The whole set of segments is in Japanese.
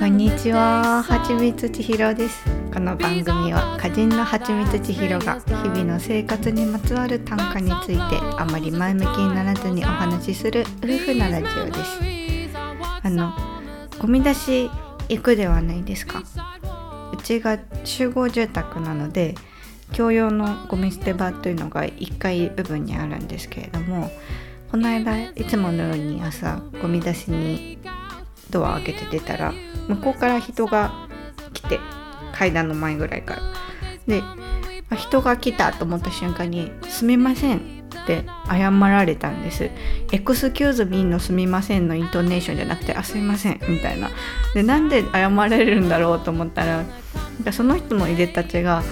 こんにちは、はちみつちひろです。この番組は歌人のはちみつちひろが日々の生活にまつわる短歌についてあまり前向きにならずにお話しする夫婦なラジオです。あのゴミ出し行くではないですか。うちが集合住宅なので共用のゴミ捨て場というのが1階部分にあるんですけれどもこの間いつものように朝ゴミ出しにドア開けて出たら向こうから人が来て階段の前ぐらいから。で人が来たと思った瞬間に「すみません」って謝られたんです「 Excuse me のすみません」のイントネーションじゃなくて「あすいません」みたいな。でなんで謝れるんだろうと思ったらその人のいでたちが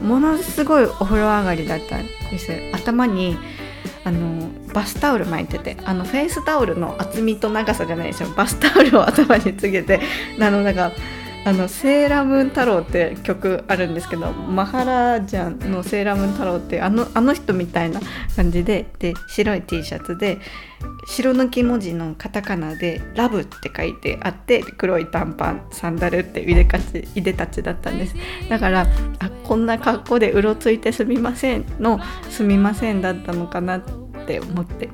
ものすごいお風呂上がりだったんです。頭にあのバスタオル巻いててあのフェイスタオルの厚みと長さじゃないでしょバスタオルを頭につけてあのなんかあのセーラームーン太郎って曲あるんですけどマハラジャンのセーラームーン太郎ってあのあの人みたいな感じでで白い T シャツで白抜き文字のカタカナで「ラブ」って書いてあって黒い短パンサンダルっていでかちいでたちだったんですだからあこんな格好でうろついてすみませんの「すみません」だったのかなって思って。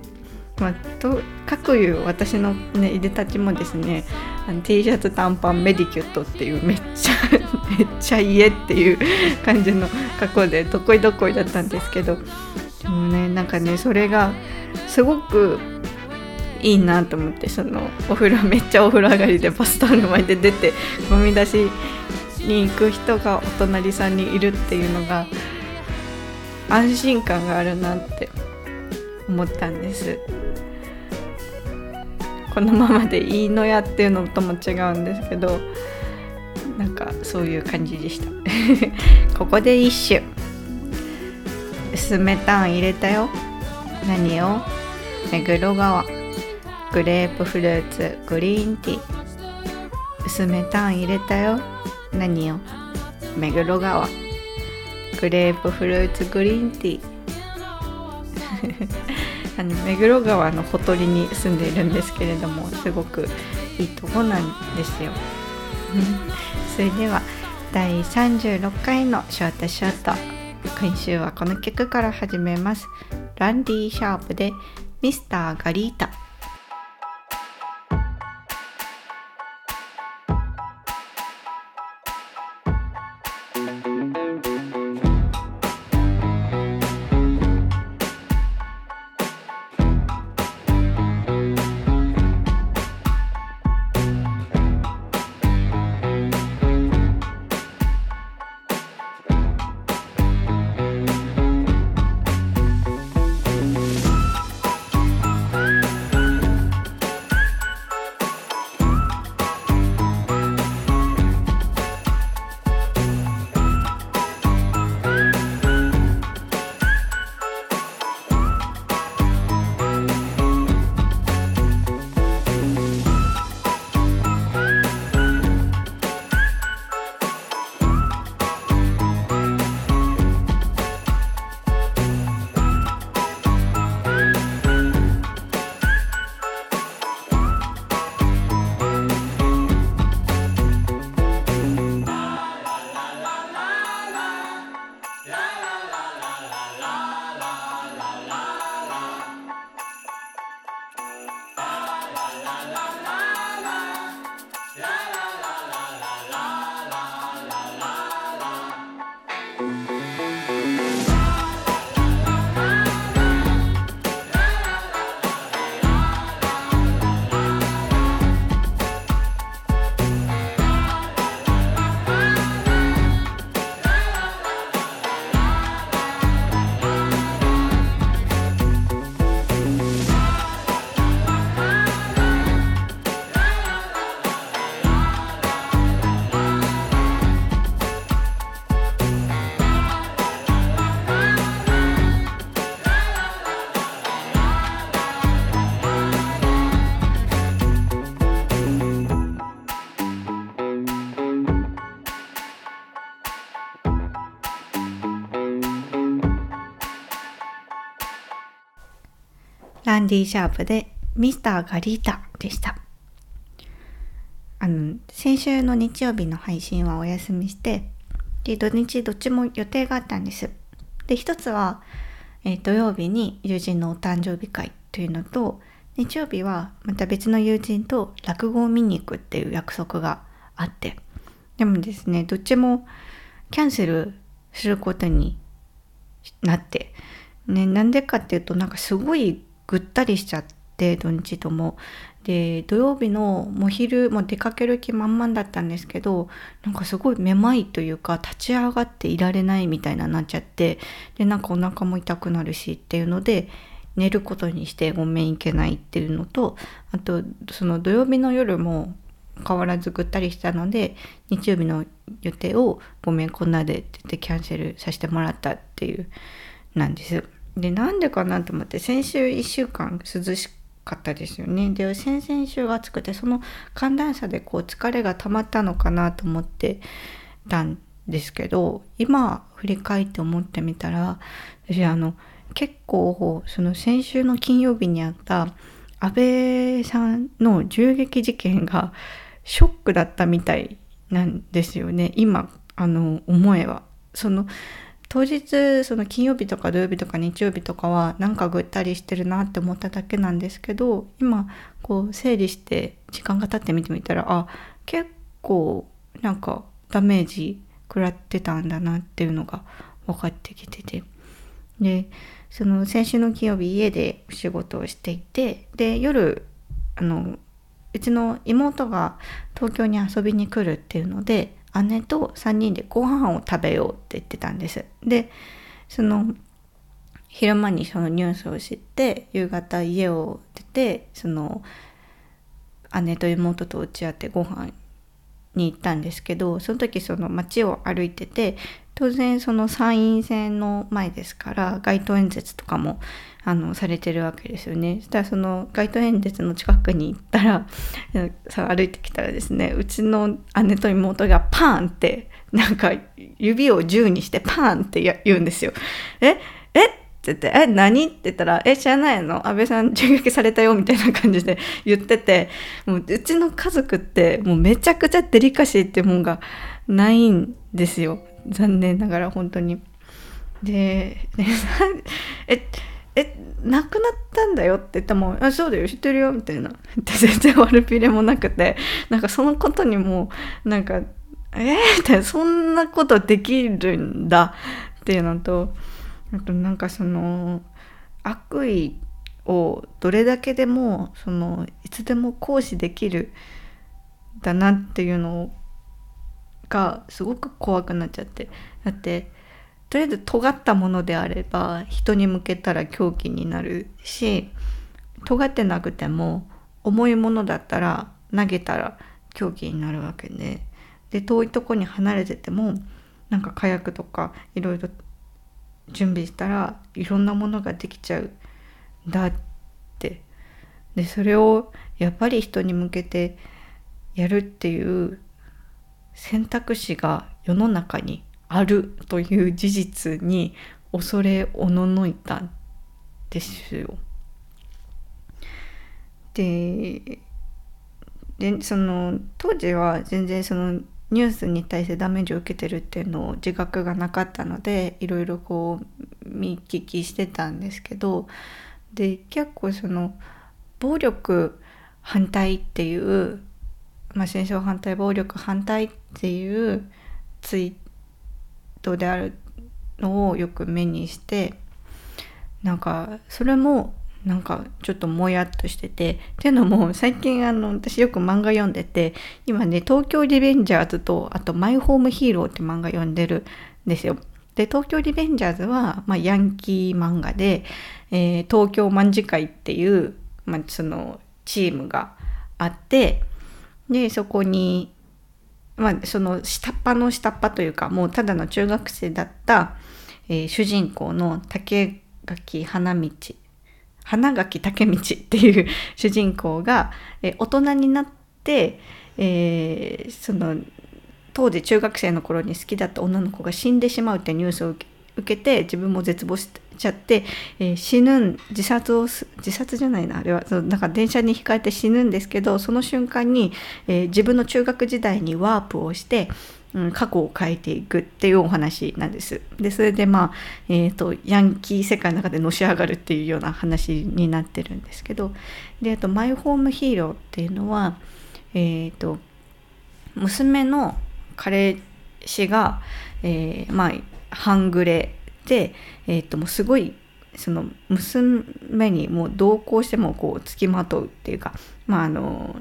まあ、とかくいう私の、ね、いでたちもですねあの T シャツ短パンメディキュットっていうめっちゃ めっちゃ家っていう感じの格好でどこいどこいだったんですけどでもねなんかねそれがすごくいいなと思ってそのお風呂めっちゃお風呂上がりでバスタオル巻いて出てゴミ出しに行く人がお隣さんにいるっていうのが安心感があるなって思ったんです。このままでいいのやっていうのとも違うんですけどなんかそういう感じでした。ここで一首。薄めタン入れたよ。何を？目黒川。グレープフルーツ。グリーンティー。薄めタン入れたよ。何を？目黒川。グレープフルーツグリーンティー。あの目黒川のほとりに住んでいるんですけれどもすごくいいとこなんですよ。それでは第36回のショートショート今週はこの曲から始めます。ランディ・シャープでミスター・ガリータ。ディ・シャープでミスター・ガリータでした。あの先週の日曜日の配信はお休みしてで土日どっちも予定があったんです。で一つは、えー、土曜日に友人のお誕生日会というのと日曜日はまた別の友人と落語を見に行くっていう約束があってでもですねどっちもキャンセルすることになって、ね、なんでかっていうとなんかすごいぐったりしちゃって土日ともで土曜日のもう昼も出かける気満々だったんですけどなんかすごいめまいというか立ち上がっていられないみたいななっちゃってでなんかお腹も痛くなるしっていうので寝ることにしてごめんいけないっていうのとあとその土曜日の夜も変わらずぐったりしたので日曜日の予定をごめんこんなでって言ってキャンセルさせてもらったっていうなんです。でなんでかなと思って先週1週間涼しかったですよね。で先々週が暑くてその寒暖差でこう疲れが溜まったのかなと思ってたんですけど今振り返って思ってみたら私あの結構その先週の金曜日にあった安倍さんの銃撃事件がショックだったみたいなんですよね今あの思えば。その当日その金曜日とか土曜日とか日曜日とかはなんかぐったりしてるなって思っただけなんですけど今こう整理して時間が経ってみてみたらあ結構なんかダメージ食らってたんだなっていうのが分かってきてて。でその先週の金曜日家で仕事をしていてで夜あのうちの妹が東京に遊びに来るっていうので姉と3人でご飯を食べようって言ってたんです。でその昼間にそのニュースを知って夕方家を出てその姉と妹と打ち合ってご飯に行ったんですけどその時その街を歩いてて当然その参院選の前ですから街頭演説とかもあのされてるわけですよね。そしたらその街頭演説の近くに行ったらさ 歩いてきたらですねうちの姉と妹がパーンってなんか指を銃にしてパーンって言うんですよ。ええって言って、え、何？って言ったら、え、知らないの？安倍さん銃撃されたよみたいな感じで 言ってて、もううちの家族ってもうめちゃくちゃデリカシーってもんがないんですよ。残念ながら本当に。で、ね、え、え、亡くなったんだよって言っても、あ、そうだよ、知ってるよ、みたいな。全然悪びれもなくて、なんかそのことにも、なんか、えー、ってそんなことできるんだっていうのと、あとなんかその、悪意をどれだけでも、その、いつでも行使できるだなっていうのをがすごく怖くなっちゃって。だってとりあえず尖ったものであれば人に向けたら凶器になるし尖ってなくても重いものだったら投げたら凶器になるわけでで遠いとこに離れててもなんか火薬とかいろいろ準備したらいろんなものができちゃう。んだって。でそれをやっぱり人に向けてやるっていう選択肢が世の中にあるという事実に恐れおののいたんですよ。ででその当時は全然そのニュースに対してダメージを受けてるっていうのを自覚がなかったのでいろいろこう見聞きしてたんですけどで結構その暴力反対っていうまあ、戦争反対暴力反対っていうツイートであるのをよく目にしてなんかそれもなんかちょっともやっとしててっていうのも最近あの私よく漫画読んでて今ね「東京リベンジャーズ」とあと「マイホームヒーロー」って漫画読んでるんですよ。で東京リベンジャーズは、まあ、ヤンキー漫画で、えー、東京卍会っていう、まあ、そのチームがあってでそこにまあその下っ端の下っ端というかもうただの中学生だった、えー、主人公の竹垣花道花垣竹道っていう 主人公が、えー、大人になって、えー、その当時中学生の頃に好きだった女の子が死んでしまうってニュースを受けて自分も絶望してちゃって、えー、死ぬん自殺をす自殺じゃないなあれはそのなんか電車にひかれて死ぬんですけどその瞬間に、えー、自分の中学時代にワープをして、うん、過去を変えていくっていうお話なんです。でそれでまあ、えーと、ヤンキー世界の中でのし上がるっていうような話になってるんですけどであとマイホームヒーローっていうのはえっ、ー、と娘の彼氏が、えー、まあ半グレ、えー、ともうすごいその娘にもう同行してもこう付きまとうっていうかまああの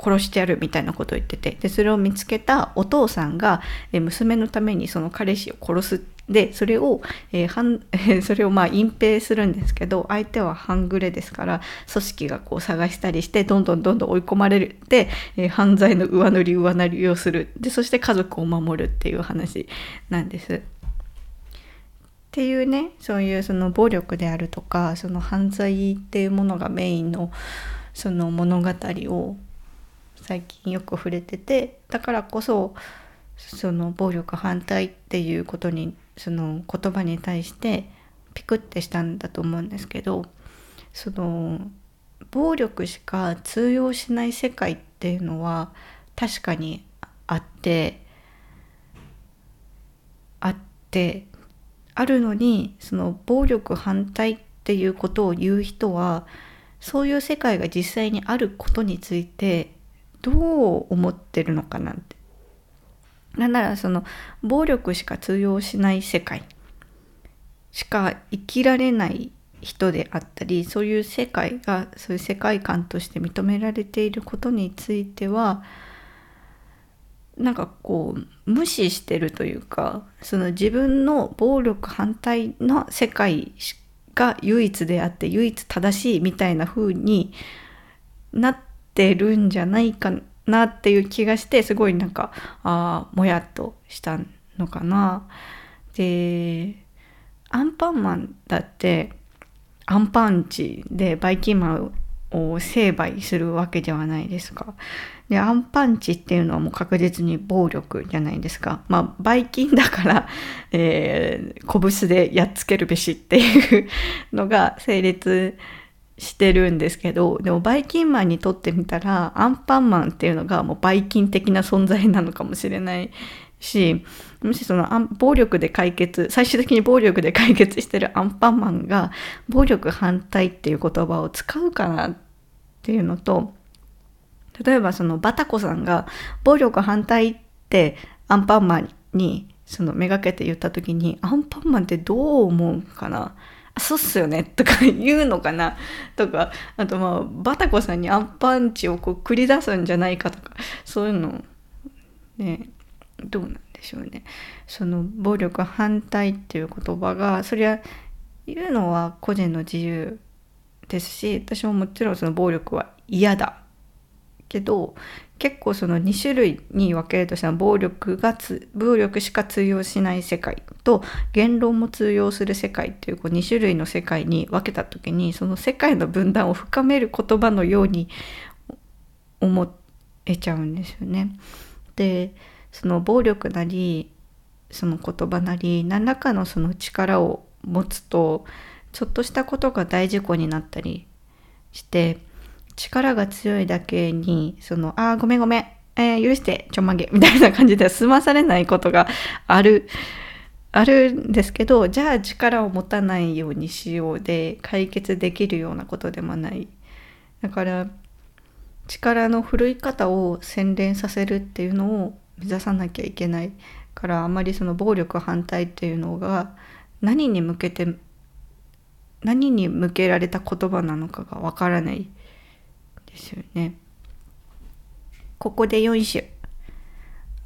殺してやるみたいなことを言っててでそれを見つけたお父さんが、娘のためにその彼氏を殺すでそれを、えー、それをまあ隠蔽するんですけど相手は半グレですから組織がこう探したりしてどんどんどんどん追い込まれるで、えー、犯罪の上塗り上塗りをするでそして家族を守るっていう話なんです。っていうねそういうその暴力であるとかその犯罪っていうものがメインのその物語を最近よく触れててだからこそその暴力反対っていうことにその言葉に対してピクってしたんだと思うんですけどその暴力しか通用しない世界っていうのは確かにあってあってあるのにその暴力反対っていうことを言う人はそういう世界が実際にあることについてどう思ってるのかなって。なんならその暴力しか通用しない世界しか生きられない人であったりそういう世界がそういう世界観として認められていることについてはなんかこう無視してるというかその自分の暴力反対の世界が唯一であって唯一正しいみたいな風になってるんじゃないかなっていう気がしてすごいなんかあもやっとしたのかな。でアンパンマンだってアンパンチでバイキンマンを成敗するわけではないですか。でアンパンチっていうのはもう確実に暴力じゃないですか。まあバイキンだから、えー、拳でやっつけるべしっていうのが成立してるんですけどでもバイキンマンにとってみたらアンパンマンっていうのがもうバイキン的な存在なのかもしれないしもしその暴力で解決最終的に暴力で解決してるアンパンマンが暴力反対っていう言葉を使うかなっていうのと例えばそのバタコさんが暴力反対ってアンパンマンにそのめがけて言った時にアンパンマンってどう思うかな？そうっすよね。とか言うのかな？とかあとまあバタコさんにアンパンチをこう繰り出すんじゃないかとかそういうの。ねどうなんでしょうね。その暴力反対っていう言葉がそりゃ言うのは個人の自由ですし私ももちろんその暴力は嫌だ。けど結構その2種類に分けるとしたら暴力が暴力しか通用しない世界と言論も通用する世界っていうこう2種類の世界に分けた時にその世界の分断を深める言葉のように思えちゃうんですよね。でその暴力なりその言葉なり何らかのその力を持つとちょっとしたことが大事故になったりして力が強いだけにそのああごめんごめん、えー、許してちょんまげ。みたいな感じで済まされないことがある。あるんですけどじゃあ力を持たないようにしようで解決できるようなことでもない。だから力の振るい方を洗練させるっていうのを目指さなきゃいけない。からあまりその暴力反対っていうのが何に向けて何に向けられた言葉なのかがわからない。ですよね。ここで4種。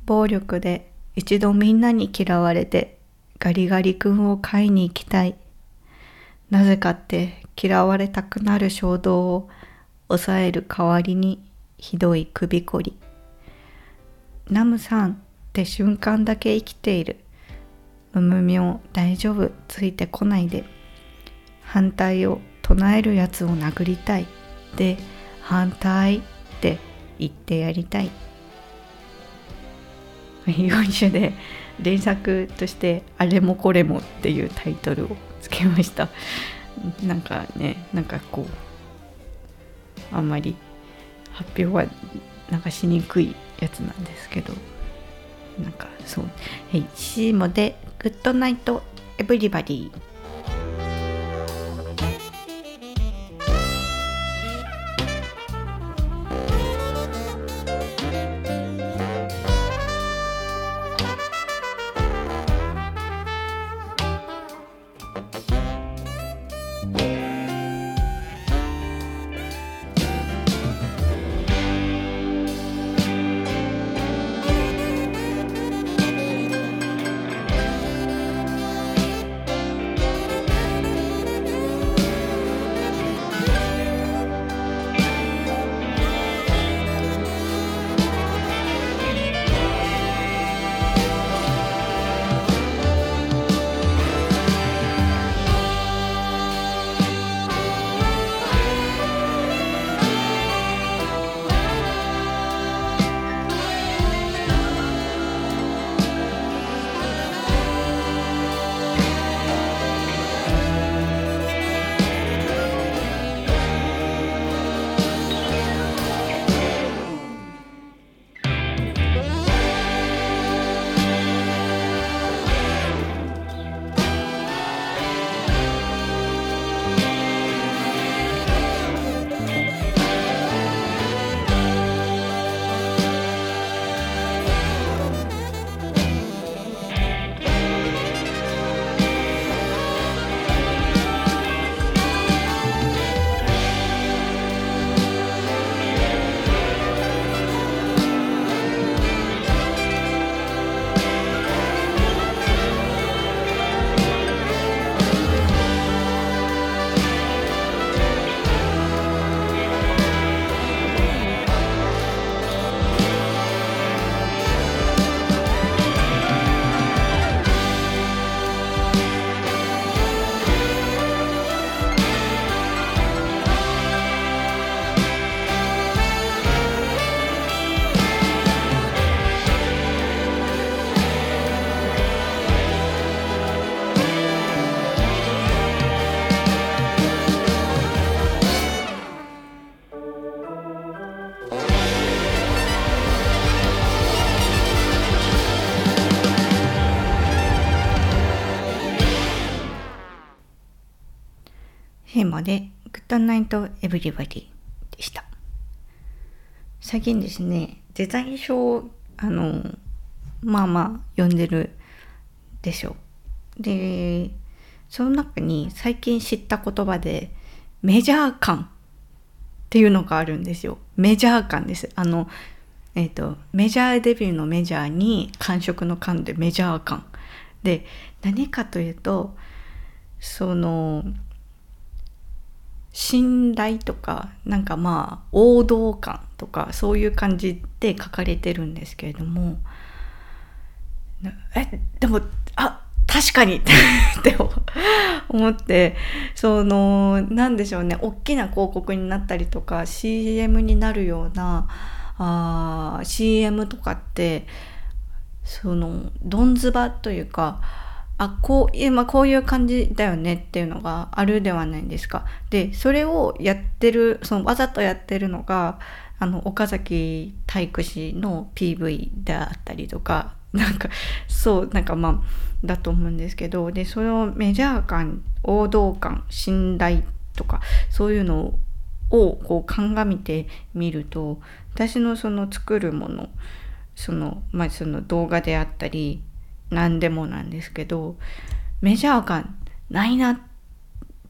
暴力で一度みんなに嫌われてガリガリ君を買いに行きたい。なぜかって嫌われたくなる衝動を抑える代わりにひどい首こり。ナムさんって瞬間だけ生きている。むむみょ大丈夫ついてこないで。反対を唱えるやつを殴りたい。で、反対って言ってやりたい。4種で連作として「あれもこれも」っていうタイトルをつけました。なんかねなんかこうあんまり発表はなんかしにくいやつなんですけど。なんかそう「はい、シーモでグッドナイトエブリバディ」ブリバディでした。最近ですね、デザイン書あの、まあまあ読んでるでしょ。で、その中に最近知った言葉でメジャー感っていうのがあるんですよ。メジャー感です。あの、えっ、ー、と、メジャーデビューのメジャーに感触の感でメジャー感。で、何かというと、その、信頼とかなんかまあ王道感とかそういう感じで書かれてるんですけれどもえでもあ確かに って思ってその何でしょうね大きな広告になったりとか CM になるようなあー CM とかってそのどんずばというかあこう今こういう感じだよねっていうのがあるではないですか？でそれをやってるそのわざとやってるのがあの岡崎体育史の PV であったりとか なんかそうなんかまあだと思うんですけどでそのメジャー感王道感信頼とかそういうのをこう鑑みてみると私のその作るものその,、まあ、その動画であったり何でもなんですけどメジャー感ないなっ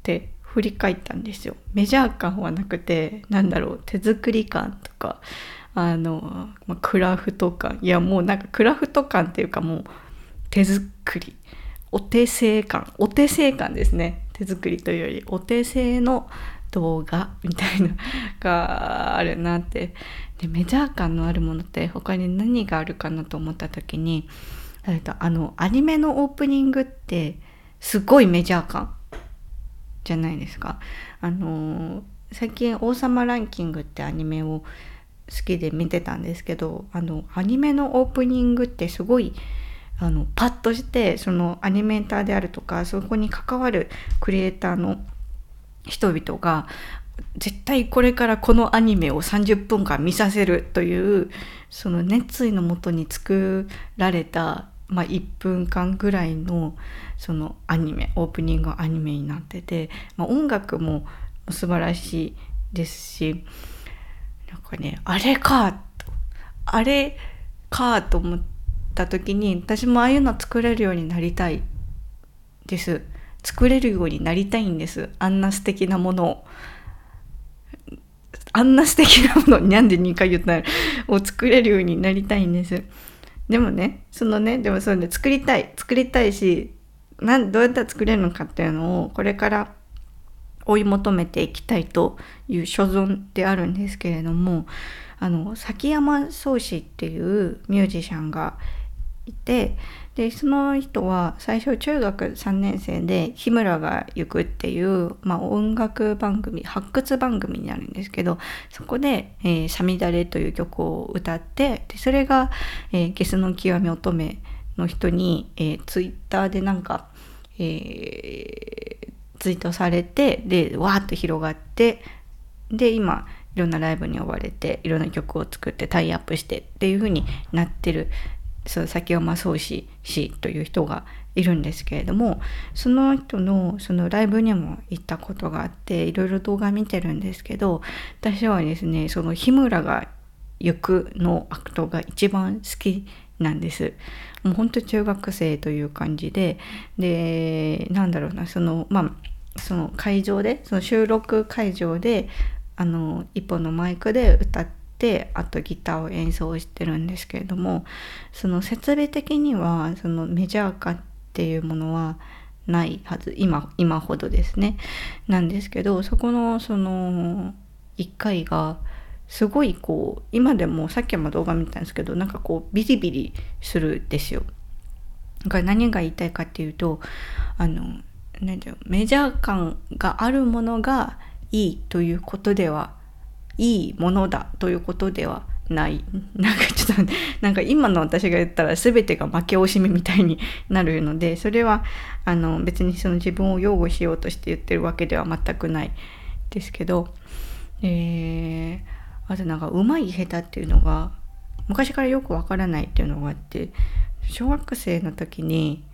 て振り返ったんですよ。メジャー感はなくてなんだろう手作り感とかあの、まあ、クラフト感。いやもうなんかクラフト感っていうかもう手作り。お手製感。お手製感ですね。手作りというよりお手製の動画みたいながあるなって。でメジャー感のあるものって他に何があるかなと思った時にえっと、あのアニメのオープニングってすごいメジャー感じゃないですか。あの最近「王様ランキング」ってアニメを好きで見てたんですけどあのアニメのオープニングってすごいあのパッとしてそのアニメーターであるとかそこに関わるクリエイターの人々が絶対これからこのアニメを30分間見させるというその熱意のもとに作られた、まあ、1分間ぐらいのそのアニメオープニングアニメになってて、まあ、音楽も素晴らしいですしなんかねあれかあれかと思った時に私もああいうの作れるようになりたいです。作れるようになりたいんです。あんな素敵なものを。あんな素敵なものになんで2回言ったの？を作れるようになりたいんです。でもねそのねでもそうね作りたい作りたいしなんどうやったら作れるのかっていうのをこれから追い求めていきたいという所存であるんですけれどもあの崎山宗志っていうミュージシャンがいてでその人は最初中学3年生で「日村が行く」っていう、まあ、音楽番組発掘番組になるんですけどそこで「えー、さみだれ」という曲を歌ってでそれが、えー、ゲスの極み乙女の人に、えー、ツイッターでなんか、えー、ツイートされてでわーっと広がってで今いろんなライブに呼ばれていろんな曲を作ってタイアップしてっていう風になってる崎山蒼志氏という人がいるんですけれどもその人のそのライブにも行ったことがあっていろいろ動画見てるんですけど私はですねその日村が行くのアクトが一番好きなんです。もう本当中学生という感じででなんだろうなそのまあその会場でその収録会場であの一本のマイクで歌っててあとギターを演奏してるんですけれどもその設備的にはそのメジャー化っていうものはないはず今今ほどですねなんですけどそこのその1回がすごいこう今でもさっきも動画見たんですけどなんかこうビリビリするですよ。だから何が言いたいかっていうとあの何て言うメジャー感があるものがいいということではいいものだということではない。なんかちょっとなんか今の私が言ったら全てが負け惜しみみたいになるのでそれはあの別にその自分を擁護しようとして言ってるわけでは全くないですけど、えー、あとなんかうまい下手っていうのが昔からよくわからないっていうのがあって小学生の時に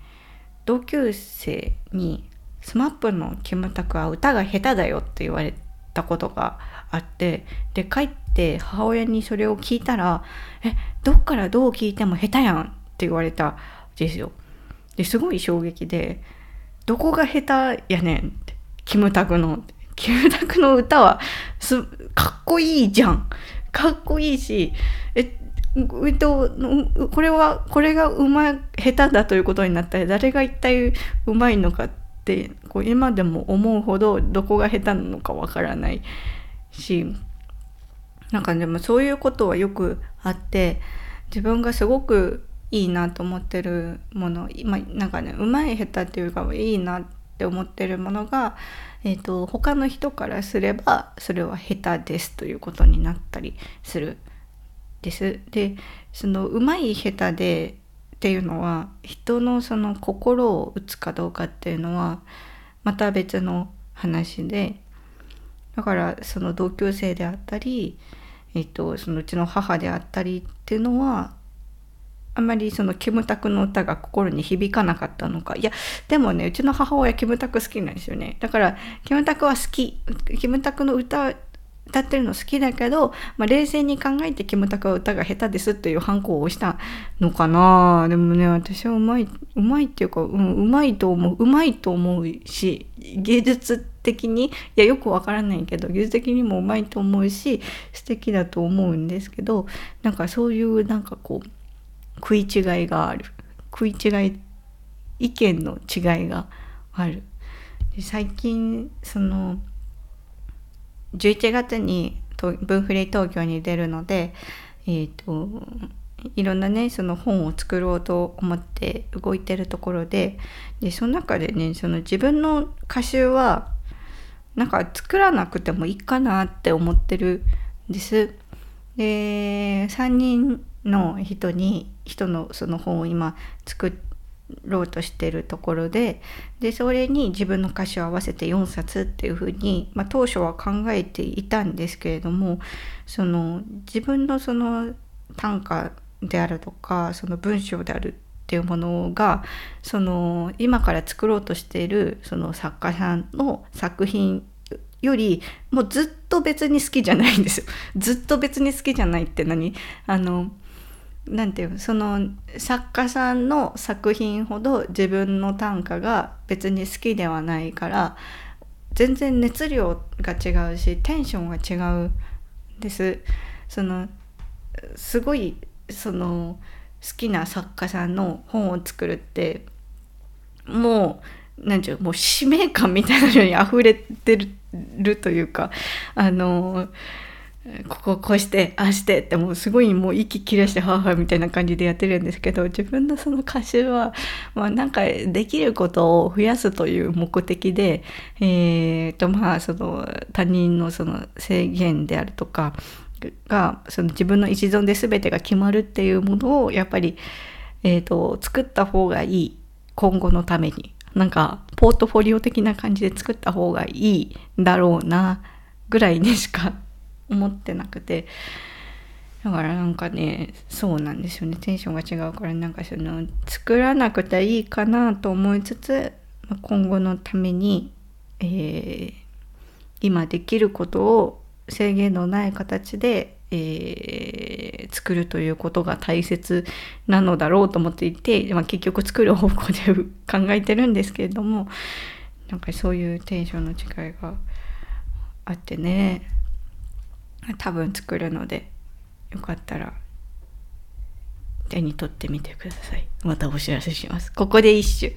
同級生に SMAP のキムタクは歌が下手だよって言われたことがあってで帰って母親にそれを聞いたら「えどっからどう聞いても下手やん」って言われたんですよ。ですごい衝撃で「どこが下手やねん」って。キムタクの。キムタクの歌はすかっこいいじゃん。かっこいいしええっとこれはこれがうま下手だということになったら誰が一体うまいのかってこう今でも思うほどどこが下手なのかわからない。しなんかでもそういうことはよくあって自分がすごくいいなと思ってるもの今なんかねうまい下手っていうかいいなって思ってるものが、えーと、他の人からすればそれは下手ですということになったりするです。でそのうまい下手でっていうのは人のその心を打つかどうかっていうのはまた別の話でだからその同級生であったり、えっと、そのうちの母であったりっていうのはあんまりそのキムタクの歌が心に響かなかったのか。いやでもねうちの母親キムタク好きなんですよね。だからキムタクは好き。キムタクの歌歌ってるの好きだけど、まあ、冷静に考えてキムタクは歌が下手ですっていう反抗をしたのかな。でもね私はうまいうまいっていうか、うん、うまいと思ううまいと思うし芸術って的にいやよくわからないけど技術的にもうまいと思うし素敵だと思うんですけどなんかそういうなんかこう食い違いがある食い違い意見の違いがある。最近その11月に分フリー東京に出るので、えーと、いろんなねその本を作ろうと思って動いてるところででその中でねその自分の歌集はなんか作らなくてもいいかなって思ってるんです。で3人の人に人のその本を今作ろうとしてるところででそれに自分の歌詞を合わせて4冊っていうふうに、まあ、当初は考えていたんですけれどもその自分のその短歌であるとかその文章であるっていうものがその今から作ろうとしているその作家さんの作品よりもうずっと別に好きじゃないんですよ。ずっと別に好きじゃないって何？あのなんていうその作家さんの作品ほど自分の短歌が別に好きではないから全然熱量が違うしテンションが違うんです。そのすごいその好きな作家さんの本を作るってもう何て言うもう使命感みたいなのに溢れてるというかあのこここうしてああしてってもうすごいもう息切らしてはあはあみたいな感じでやってるんですけど自分のその歌手は、まあ、なんかできることを増やすという目的でえー、とまあその他人のその制限であるとかがその自分の一存で全てが決まるっていうものをやっぱり、えーと、作った方がいい。今後のために。なんかポートフォリオ的な感じで作った方がいいだろうなぐらいにしか 思ってなくて。だからなんかねそうなんですよね。テンションが違うからなんかその作らなくていいかなと思いつつ今後のために、えー、今できることを制限のない形で、えー、作るということが大切なのだろうと思っていて、まあ、結局作る方向で考えてるんですけれどもなんかそういうテンションの違いがあってね多分作るのでよかったら手に取ってみてください。またお知らせします。ここで一首。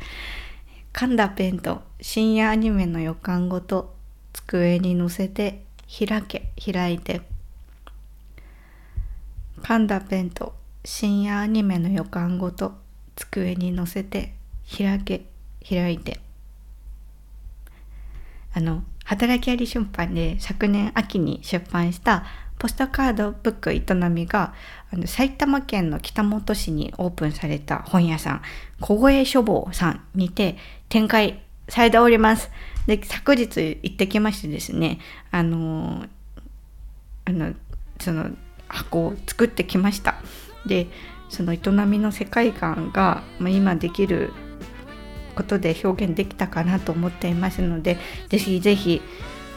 噛んだペンと深夜アニメの予感ごと机に乗せて開け開いて噛んだペンと深夜アニメの予感ごと机に乗せて開け開いてあの働きあり出版で昨年秋に出版したポストカードブック営みがあの埼玉県の北本市にオープンされた本屋さん小越書房さんにて展開されております。で昨日行ってきましてですねあのあのその箱を作ってきました。でその営みの世界観が、まあ、今できることで表現できたかなと思っていますのでぜひぜひ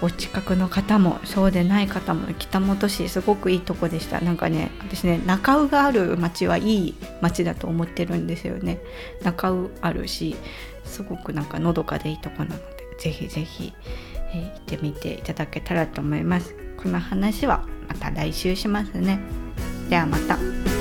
お近くの方もそうでない方も北本市すごくいいとこでした。なんかね私ね中尾がある町はいい町だと思ってるんですよね。中尾あるしすごくなんかのどかでいいとこなのでぜひぜひ、えー、行ってみていただけたらと思いますこの話はまた来週しますねではまた。